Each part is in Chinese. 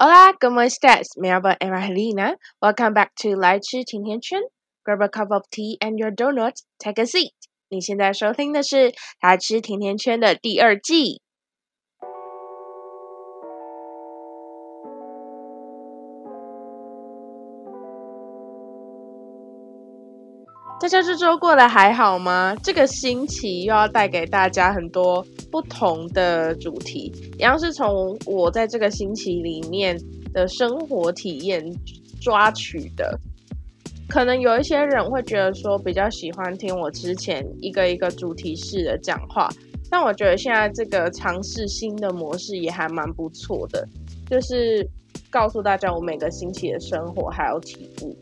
Hola, ¿cómo estás? Me llamo Evangelina. Welcome back to 来吃甜甜圈。Grab a cup of tea and your donut. Take a seat. 你现在收听的是《来吃甜甜圈》的第二季。 大家这周过得还好吗？这个星期又要带给大家很多不同的主题，一样是从我在这个星期里面的生活体验抓取的。可能有一些人会觉得说比较喜欢听我之前一个一个主题式的讲话，但我觉得现在这个尝试新的模式也还蛮不错的，就是告诉大家我每个星期的生活还有体悟。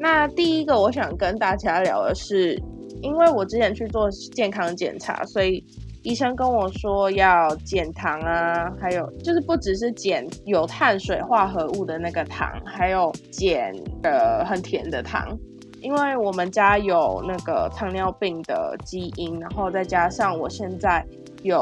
那第一个我想跟大家聊的是，因为我之前去做健康检查，所以医生跟我说要减糖啊，还有就是不只是减有碳水化合物的那个糖，还有减呃很甜的糖，因为我们家有那个糖尿病的基因，然后再加上我现在有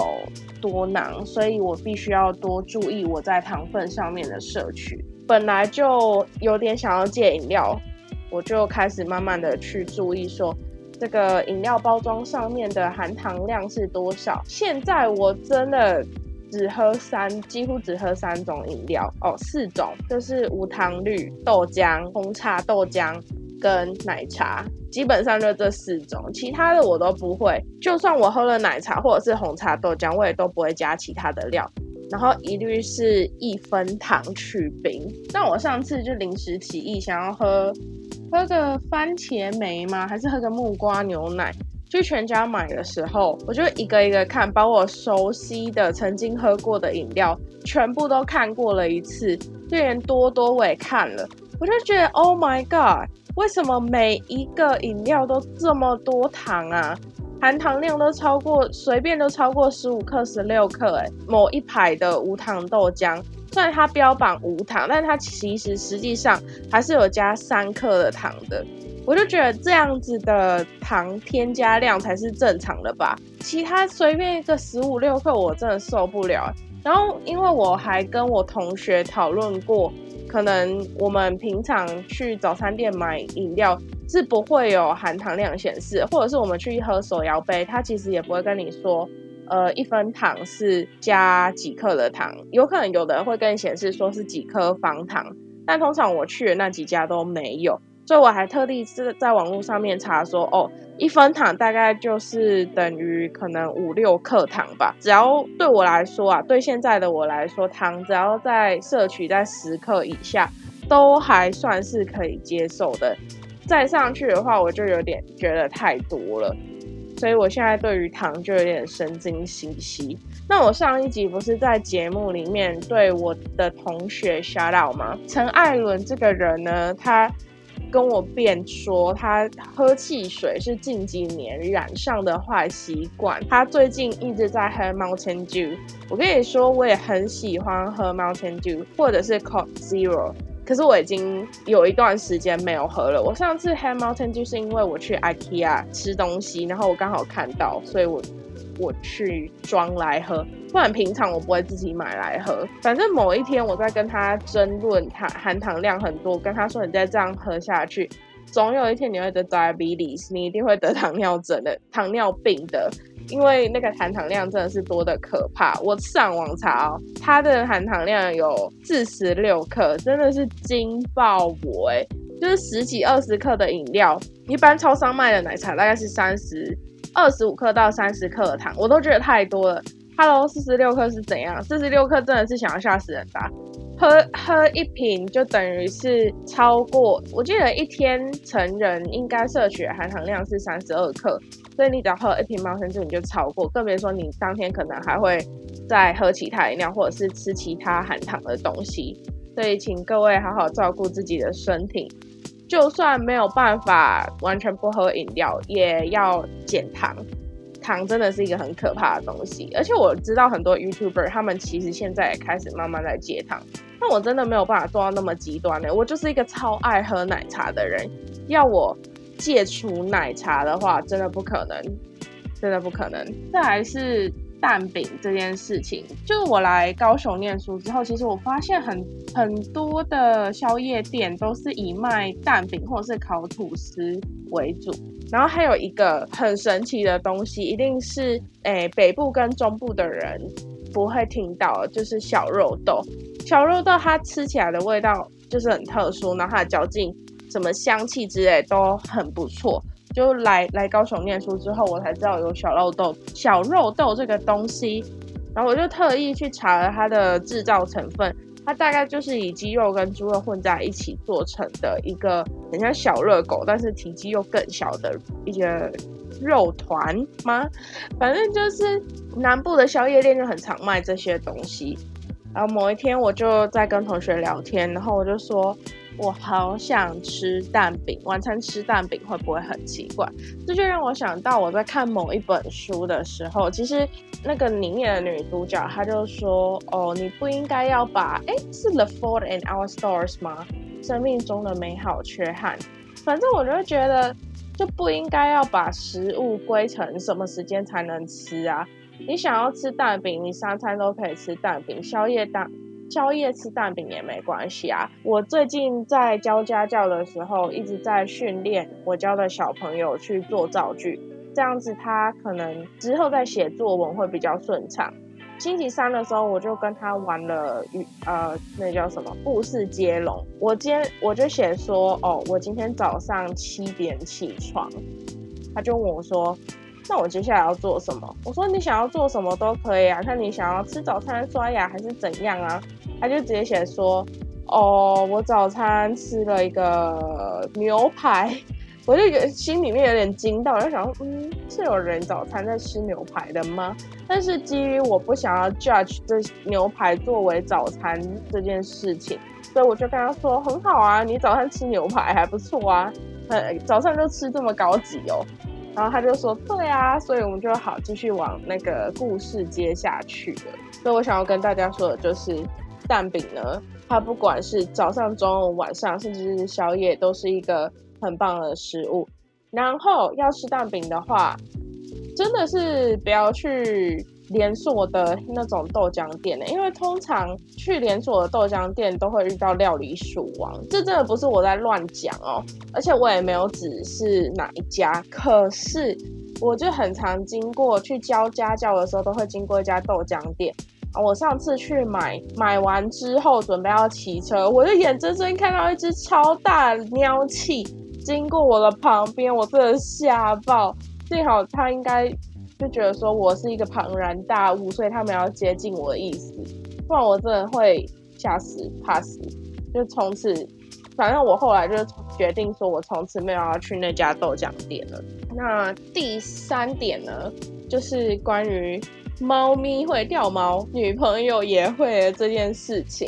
多囊，所以我必须要多注意我在糖分上面的摄取。本来就有点想要戒饮料。我就开始慢慢的去注意说，这个饮料包装上面的含糖量是多少。现在我真的只喝三，几乎只喝三种饮料哦，四种就是无糖绿豆浆、红茶豆浆跟奶茶，基本上就这四种，其他的我都不会。就算我喝了奶茶或者是红茶豆浆，我也都不会加其他的料，然后一律是一分糖去冰。那我上次就临时起意想要喝。喝个番茄梅吗？还是喝个木瓜牛奶？去全家买的时候，我就一个一个看，把我熟悉的、曾经喝过的饮料全部都看过了一次，就连多多我也看了。我就觉得，Oh my god，为什么每一个饮料都这么多糖啊？含糖量都超过，随便都超过十五克、十六克。哎，某一排的无糖豆浆。虽然它标榜无糖，但它其实实际上还是有加三克的糖的。我就觉得这样子的糖添加量才是正常的吧，其他随便一个十五六克我真的受不了。然后因为我还跟我同学讨论过，可能我们平常去早餐店买饮料是不会有含糖量显示，或者是我们去喝手摇杯，它其实也不会跟你说。呃，一分糖是加几克的糖，有可能有的人会跟你显示说是几颗方糖，但通常我去的那几家都没有，所以我还特地是在网络上面查说，哦，一分糖大概就是等于可能五六克糖吧。只要对我来说啊，对现在的我来说，糖只要在摄取在十克以下，都还算是可以接受的。再上去的话，我就有点觉得太多了。所以我现在对于糖就有点神经兮兮。那我上一集不是在节目里面对我的同学 shout out 吗？陈艾伦这个人呢，他跟我辩说，他喝汽水是近几年染上的坏习惯。他最近一直在喝 Mountain Dew。我跟你说，我也很喜欢喝 Mountain Dew，或者是 Coke Zero。可是我已经有一段时间没有喝了。我上次 h a Mountain 就是因为我去 IKEA 吃东西，然后我刚好看到，所以我我去装来喝。不然平常我不会自己买来喝。反正某一天我在跟他争论，它含糖量很多，跟他说你再这样喝下去，总有一天你会得 diabetes，你一定会得糖尿症的糖尿病的。因为那个含糖量真的是多的可怕，我上网查哦，它的含糖量有四十六克，真的是惊爆我哎！就是十几二十克的饮料，一般超商卖的奶茶大概是三十二十五克到三十克的糖，我都觉得太多了。Hello，四十六克是怎样？四十六克真的是想要吓死人吧。喝喝一瓶就等于是超过，我记得一天成人应该摄取的含糖量是三十二克，所以你只要喝一瓶猫生汁你就超过，更别说你当天可能还会再喝其他饮料或者是吃其他含糖的东西，所以请各位好好照顾自己的身体，就算没有办法完全不喝饮料，也要减糖。糖真的是一个很可怕的东西，而且我知道很多 YouTuber 他们其实现在也开始慢慢在戒糖，但我真的没有办法做到那么极端的。我就是一个超爱喝奶茶的人，要我戒除奶茶的话，真的不可能，真的不可能。再来是蛋饼这件事情，就是我来高雄念书之后，其实我发现很很多的宵夜店都是以卖蛋饼或者是烤吐司为主。然后还有一个很神奇的东西，一定是诶北部跟中部的人不会听到，就是小肉豆。小肉豆它吃起来的味道就是很特殊，然后它的嚼劲、什么香气之类都很不错。就来来高雄念书之后，我才知道有小肉豆、小肉豆这个东西，然后我就特意去查了它的制造成分。它大概就是以鸡肉跟猪肉混在一起做成的一个很像小热狗，但是体积又更小的一些肉团吗？反正就是南部的宵夜店就很常卖这些东西。然后某一天我就在跟同学聊天，然后我就说。我好想吃蛋饼，晚餐吃蛋饼会不会很奇怪？这就让我想到我在看某一本书的时候，其实那个里面的女主角她就说：“哦，你不应该要把……哎，是《The Fault in Our Stars》吗？生命中的美好缺憾。反正我就觉得，就不应该要把食物归成什么时间才能吃啊？你想要吃蛋饼，你三餐都可以吃蛋饼，宵夜蛋。”宵夜吃蛋饼也没关系啊！我最近在教家教的时候，一直在训练我教的小朋友去做造句，这样子他可能之后在写作文会比较顺畅。星期三的时候，我就跟他玩了语呃，那叫什么故事接龙。我今天我就写说，哦，我今天早上七点起床，他就问我说。那我接下来要做什么？我说你想要做什么都可以啊，看你想要吃早餐、刷牙还是怎样啊？他就直接写说，哦，我早餐吃了一个牛排，我就有心里面有点惊到，我就想说，嗯，是有人早餐在吃牛排的吗？但是基于我不想要 judge 这牛排作为早餐这件事情，所以我就跟他说，很好啊，你早餐吃牛排还不错啊，呃，早上就吃这么高级哦。然后他就说：“对啊，所以我们就好继续往那个故事接下去了。所以我想要跟大家说的就是，蛋饼呢，它不管是早上、中午、晚上，甚至是宵夜，都是一个很棒的食物。然后要吃蛋饼的话，真的是不要去。”连锁的那种豆浆店呢？因为通常去连锁的豆浆店都会遇到料理鼠王，这真的不是我在乱讲哦，而且我也没有指是哪一家，可是我就很常经过去教家教的时候，都会经过一家豆浆店啊。我上次去买，买完之后准备要骑车，我就眼睁睁看到一只超大喵气经过我的旁边，我真的吓爆，幸好它应该。就觉得说我是一个庞然大物，所以他们要接近我的意思，不然我真的会吓死怕死。就从此，反正我后来就决定说，我从此没有要去那家豆浆店了。那第三点呢，就是关于猫咪会掉毛，女朋友也会这件事情。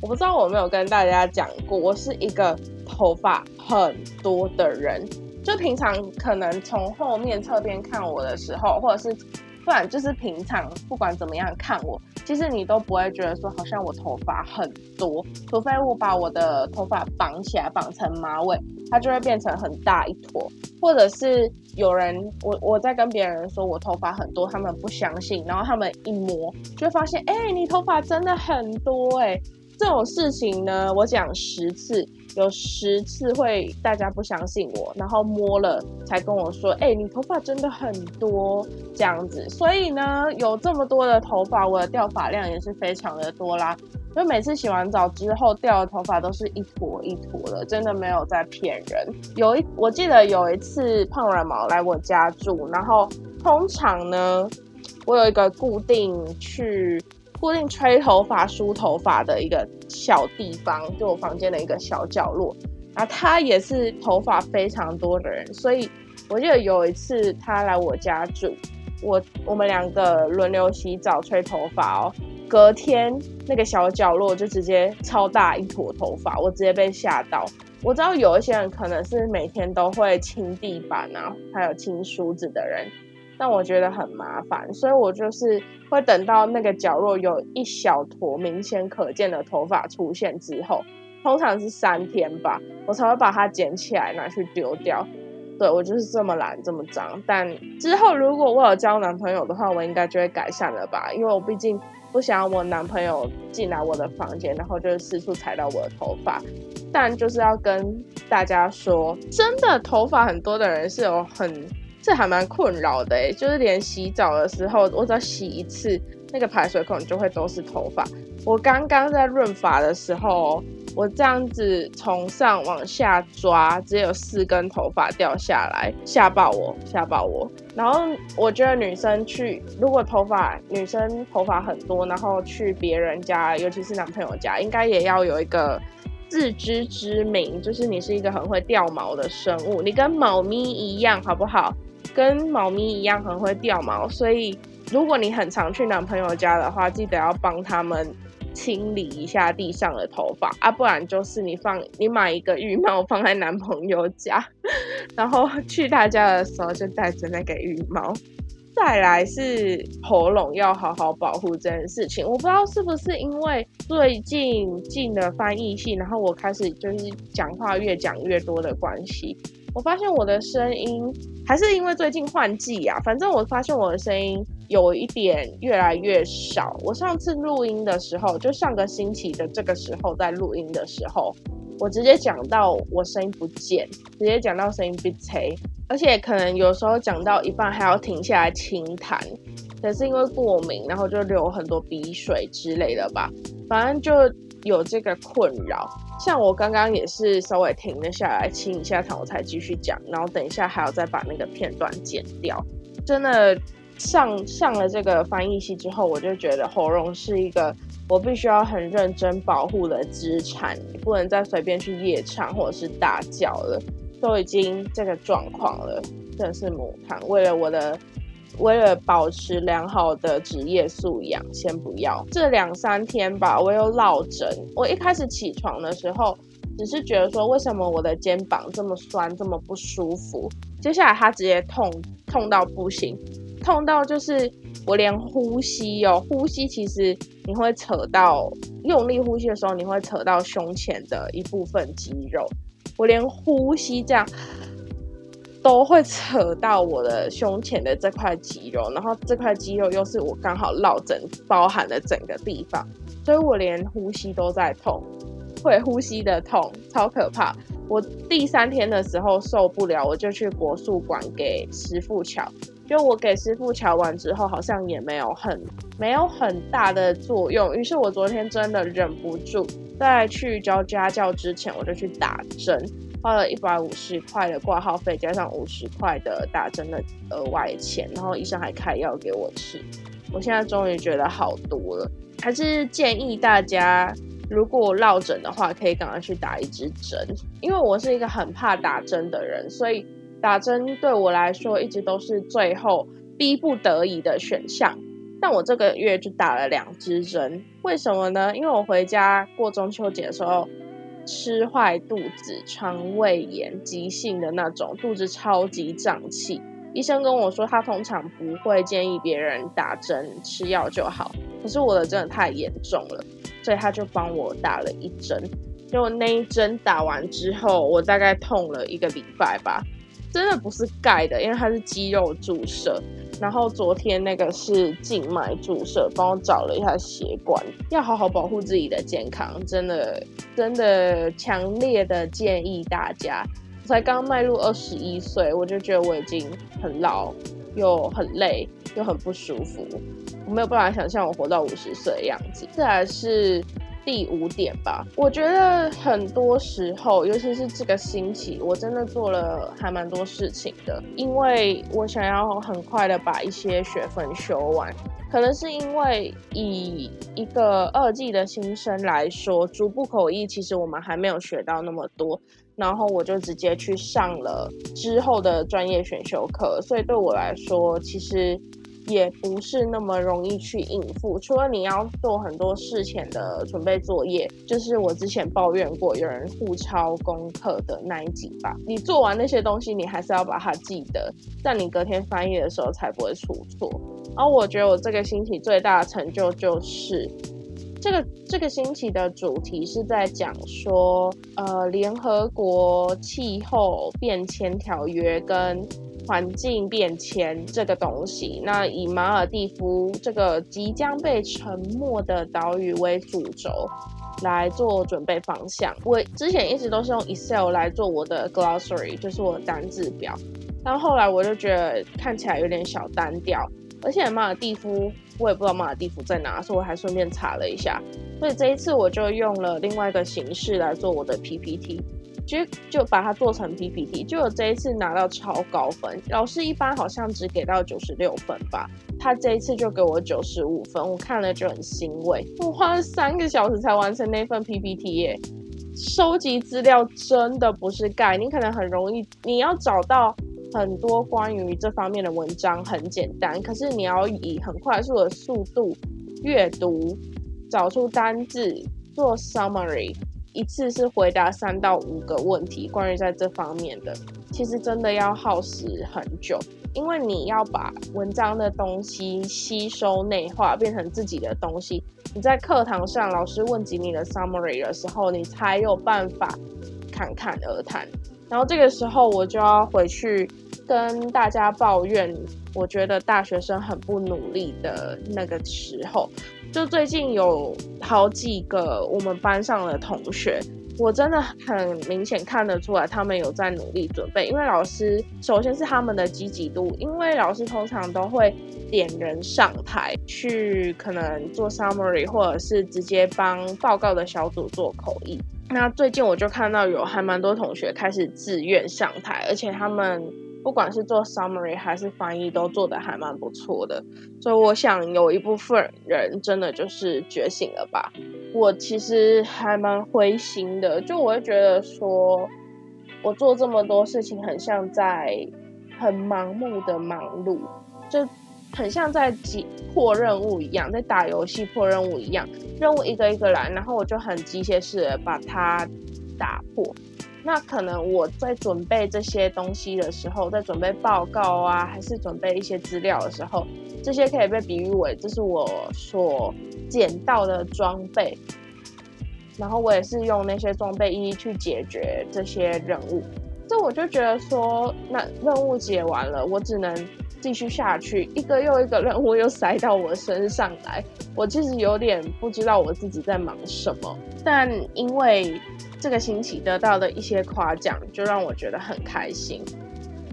我不知道我没有跟大家讲过，我是一个头发很多的人。就平常可能从后面侧边看我的时候，或者是不然就是平常不管怎么样看我，其实你都不会觉得说好像我头发很多，除非我把我的头发绑起来绑成马尾，它就会变成很大一坨，或者是有人我我在跟别人说我头发很多，他们不相信，然后他们一摸就会发现，哎，你头发真的很多哎，这种事情呢，我讲十次。有十次会大家不相信我，然后摸了才跟我说：“哎，你头发真的很多这样子。”所以呢，有这么多的头发，我的掉发量也是非常的多啦。就每次洗完澡之后掉的头发都是一坨一坨的，真的没有在骗人。有一我记得有一次胖软毛来我家住，然后通常呢，我有一个固定去。固定吹头发、梳头发的一个小地方，就我房间的一个小角落。然后他也是头发非常多的人，所以我记得有一次他来我家住，我我们两个轮流洗澡、吹头发哦。隔天那个小角落就直接超大一坨头发，我直接被吓到。我知道有一些人可能是每天都会清地板啊，还有清梳子的人。但我觉得很麻烦，所以我就是会等到那个角落有一小坨明显可见的头发出现之后，通常是三天吧，我才会把它捡起来拿去丢掉。对我就是这么懒，这么脏。但之后如果我有交男朋友的话，我应该就会改善了吧？因为我毕竟不想要我男朋友进来我的房间，然后就是四处踩到我的头发。但就是要跟大家说，真的头发很多的人是有很，这还蛮困扰的诶，就是连洗澡的时候，我只要洗一次，那个排水孔就会都是头发。我刚刚在润发的时候。我这样子从上往下抓，只有四根头发掉下来，吓爆我，吓爆我。然后我觉得女生去，如果头发女生头发很多，然后去别人家，尤其是男朋友家，应该也要有一个自知之明，就是你是一个很会掉毛的生物，你跟猫咪一样，好不好？跟猫咪一样很会掉毛，所以如果你很常去男朋友家的话，记得要帮他们。清理一下地上的头发啊，不然就是你放你买一个浴帽放在男朋友家，然后去他家的时候就带着那个浴帽。再来是喉咙要好好保护这件事情，我不知道是不是因为最近进了翻译系，然后我开始就是讲话越讲越多的关系，我发现我的声音还是因为最近换季啊，反正我发现我的声音。有一点越来越少。我上次录音的时候，就上个星期的这个时候，在录音的时候，我直接讲到我声音不见，直接讲到声音被吹，而且可能有时候讲到一半还要停下来清痰，可是因为过敏，然后就流很多鼻水之类的吧，反正就有这个困扰。像我刚刚也是稍微停了下来清一下场，我才继续讲，然后等一下还要再把那个片段剪掉，真的。上上了这个翻译系之后，我就觉得喉咙是一个我必须要很认真保护的资产，不能再随便去夜唱或者是大叫了，都已经这个状况了，真的是母汤。为了我的，为了保持良好的职业素养，先不要。这两三天吧，我又落枕。我一开始起床的时候，只是觉得说，为什么我的肩膀这么酸，这么不舒服？接下来它直接痛，痛到不行。痛到就是我连呼吸哦，呼吸其实你会扯到用力呼吸的时候，你会扯到胸前的一部分肌肉。我连呼吸这样都会扯到我的胸前的这块肌肉，然后这块肌肉又是我刚好落枕包含的整个地方，所以我连呼吸都在痛，会呼吸的痛，超可怕。我第三天的时候受不了，我就去国术馆给师傅瞧。就我给师傅瞧完之后，好像也没有很没有很大的作用。于是我昨天真的忍不住，在去教家教之前，我就去打针，花了一百五十块的挂号费，加上五十块的打针的额外钱，然后医生还开药给我吃。我现在终于觉得好多了，还是建议大家，如果落枕的话，可以赶快去打一支针，因为我是一个很怕打针的人，所以。打针对我来说一直都是最后逼不得已的选项，但我这个月就打了两支针，为什么呢？因为我回家过中秋节的时候吃坏肚子，肠胃炎急性的那种，肚子超级胀气。医生跟我说他通常不会建议别人打针，吃药就好。可是我的真的太严重了，所以他就帮我打了一针。就那一针打完之后，我大概痛了一个礼拜吧。真的不是盖的，因为它是肌肉注射。然后昨天那个是静脉注射，帮我找了一下血管。要好好保护自己的健康，真的真的强烈的建议大家。我才刚迈入二十一岁，我就觉得我已经很老，又很累，又很不舒服。我没有办法想象我活到五十岁的样子。再来是。第五点吧，我觉得很多时候，尤其是这个星期，我真的做了还蛮多事情的，因为我想要很快的把一些学分修完。可能是因为以一个二季的新生来说，逐步口译其实我们还没有学到那么多，然后我就直接去上了之后的专业选修课，所以对我来说，其实。也不是那么容易去应付，除了你要做很多事前的准备作业，就是我之前抱怨过有人互抄功课的那一集吧。你做完那些东西，你还是要把它记得，在你隔天翻译的时候才不会出错。而我觉得我这个星期最大的成就就是，这个这个星期的主题是在讲说，呃，联合国气候变迁条约跟环境变迁这个东西。那以马尔蒂夫这个即将被沉没的岛屿为主轴来做准备方向。我之前一直都是用 Excel 来做我的 glossary，就是我的单字表。但后来我就觉得看起来有点小单调。而且马尔蒂夫，我也不知道马尔蒂夫在哪，所以我还顺便查了一下。所以这一次我就用了另外一个形式来做我的 PPT，就就把它做成 PPT。就我这一次拿到超高分，老师一般好像只给到九十六分吧，他这一次就给我九十五分，我看了就很欣慰。我花了三个小时才完成那份 PPT 耶，收集资料真的不是盖，你可能很容易，你要找到。很多关于这方面的文章很简单，可是你要以很快速的速度阅读，找出单字，做 summary，一次是回答三到五个问题。关于在这方面的，其实真的要耗时很久，因为你要把文章的东西吸收内化，变成自己的东西。你在课堂上老师问及你的 summary 的时候，你才有办法侃侃而谈。然后这个时候我就要回去跟大家抱怨，我觉得大学生很不努力的那个时候，就最近有好几个我们班上的同学，我真的很明显看得出来他们有在努力准备，因为老师首先是他们的积极度，因为老师通常都会点人上台去可能做 summary，或者是直接帮报告的小组做口译。那最近我就看到有还蛮多同学开始自愿上台，而且他们不管是做 summary 还是翻译都做的还蛮不错的，所以我想有一部分人真的就是觉醒了吧。我其实还蛮灰心的，就我会觉得说，我做这么多事情很像在很盲目的忙碌，就。很像在急破任务一样，在打游戏破任务一样，任务一个一个来，然后我就很机械式的把它打破。那可能我在准备这些东西的时候，在准备报告啊，还是准备一些资料的时候，这些可以被比喻为这是我所捡到的装备，然后我也是用那些装备一一去解决这些任务。这我就觉得说，那任务解完了，我只能。继续下去，一个又一个任务又塞到我身上来，我其实有点不知道我自己在忙什么。但因为这个星期得到的一些夸奖，就让我觉得很开心。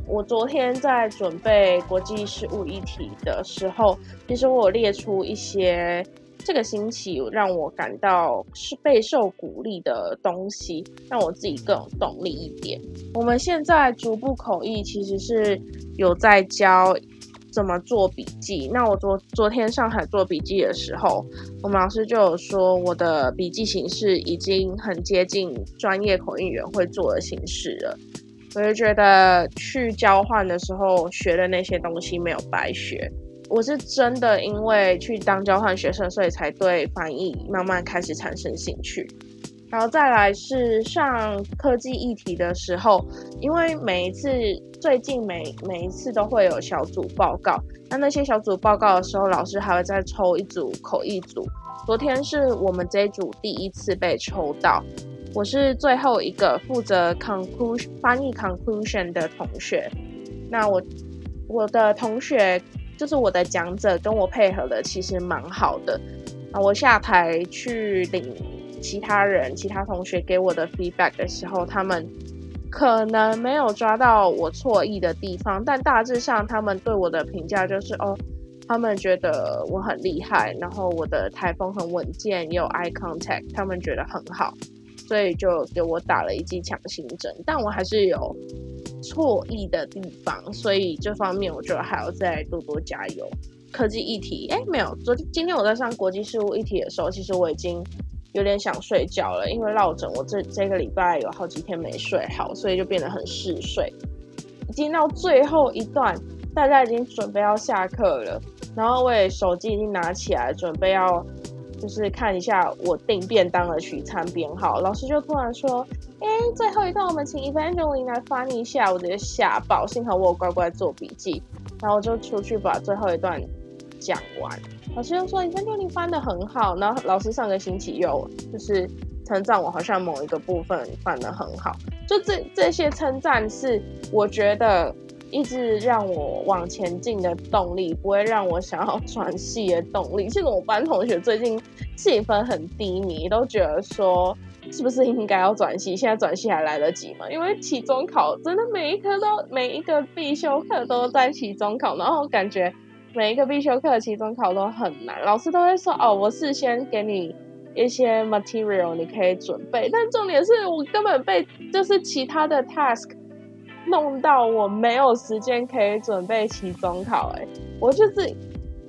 我昨天在准备国际事务议题的时候，其实我列出一些。这个星期让我感到是备受鼓励的东西，让我自己更有动力一点。我们现在逐步口译其实是有在教怎么做笔记。那我昨昨天上海做笔记的时候，我们老师就有说我的笔记形式已经很接近专业口译员会做的形式了。我就觉得去交换的时候学的那些东西没有白学。我是真的因为去当交换学生，所以才对翻译慢慢开始产生兴趣。然后再来是上科技议题的时候，因为每一次最近每每一次都会有小组报告，那那些小组报告的时候，老师还会再抽一组口译组。昨天是我们这一组第一次被抽到，我是最后一个负责 conclusion 翻译 conclusion 的同学。那我我的同学。就是我的讲者跟我配合的其实蛮好的啊，我下台去领其他人、其他同学给我的 feedback 的时候，他们可能没有抓到我错意的地方，但大致上他们对我的评价就是哦，他们觉得我很厉害，然后我的台风很稳健，有 eye contact，他们觉得很好，所以就给我打了一剂强心针，但我还是有。错意的地方，所以这方面我觉得还要再多多加油。科技议题，哎，没有，昨天今天我在上国际事务议题的时候，其实我已经有点想睡觉了，因为落枕，我这这个礼拜有好几天没睡好，所以就变得很嗜睡。已经到最后一段，大家已经准备要下课了，然后我也手机已经拿起来，准备要。就是看一下我订便当的取餐编号，老师就突然说：“哎，最后一段我们请 Evangeline 来翻译一下。”我直接吓爆，幸好我有乖乖做笔记，然后我就出去把最后一段讲完。老师又说你三六零翻的很好，然后老师上个星期又就是称赞我好像某一个部分翻的很好，就这这些称赞是我觉得一直让我往前进的动力，不会让我想要 转系的动力。其实我班同学最近气氛很低迷，都觉得说。是不是应该要转系？现在转系还来得及吗？因为期中考真的每一科都每一个必修课都在期中考，然后感觉每一个必修课期中考都很难。老师都会说：“哦，我事先给你一些 material，你可以准备。”但重点是我根本被就是其他的 task 弄到我没有时间可以准备期中考。哎，我就是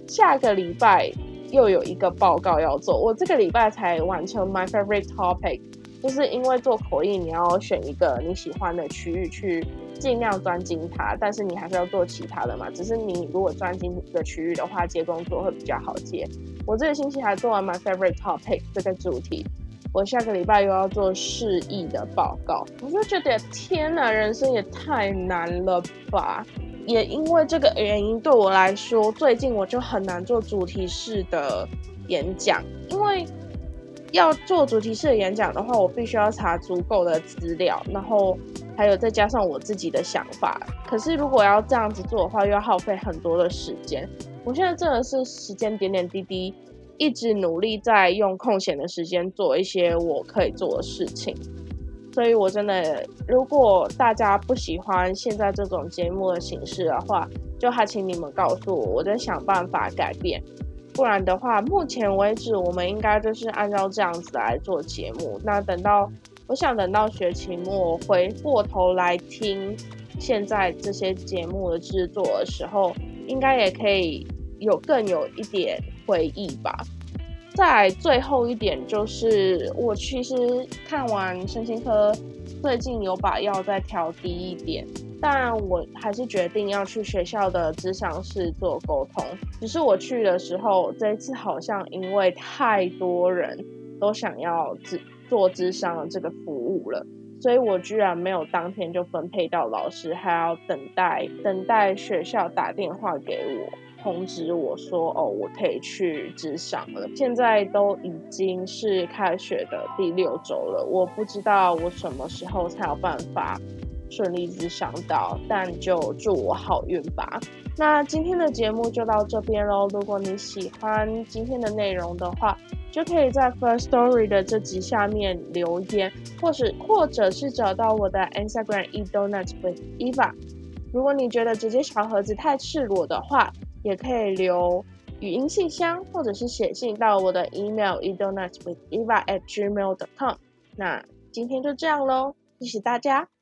下个礼拜。又有一个报告要做，我这个礼拜才完成 my favorite topic，就是因为做口译你要选一个你喜欢的区域去尽量专精它，但是你还是要做其他的嘛。只是你如果专精的区域的话，接工作会比较好接。我这个星期还做完 my favorite topic 这个主题，我下个礼拜又要做示意的报告，我就觉得天哪，人生也太难了吧。也因为这个原因，对我来说，最近我就很难做主题式的演讲。因为要做主题式的演讲的话，我必须要查足够的资料，然后还有再加上我自己的想法。可是如果要这样子做的话，又要耗费很多的时间。我现在真的是时间点点滴滴，一直努力在用空闲的时间做一些我可以做的事情。所以，我真的，如果大家不喜欢现在这种节目的形式的话，就还请你们告诉我，我在想办法改变。不然的话，目前为止，我们应该就是按照这样子来做节目。那等到，我想等到学期末回过头来听现在这些节目的制作的时候，应该也可以有更有一点回忆吧。再最后一点就是，我其实看完身心科，最近有把药再调低一点，但我还是决定要去学校的咨商室做沟通。只是我去的时候，这一次好像因为太多人都想要咨做咨商的这个服务了，所以我居然没有当天就分配到老师，还要等待等待学校打电话给我。通知我说：“哦，我可以去职场了。现在都已经是开学的第六周了，我不知道我什么时候才有办法顺利职场到，但就祝我好运吧。那今天的节目就到这边喽。如果你喜欢今天的内容的话，就可以在 First Story 的这集下面留言，或是或者是找到我的 Instagram E Donuts with Eva。如果你觉得这些小盒子太赤裸的话，也可以留语音信箱，或者是写信到我的 email edonutwitheva at gmail dot com。那今天就这样喽，谢谢大家。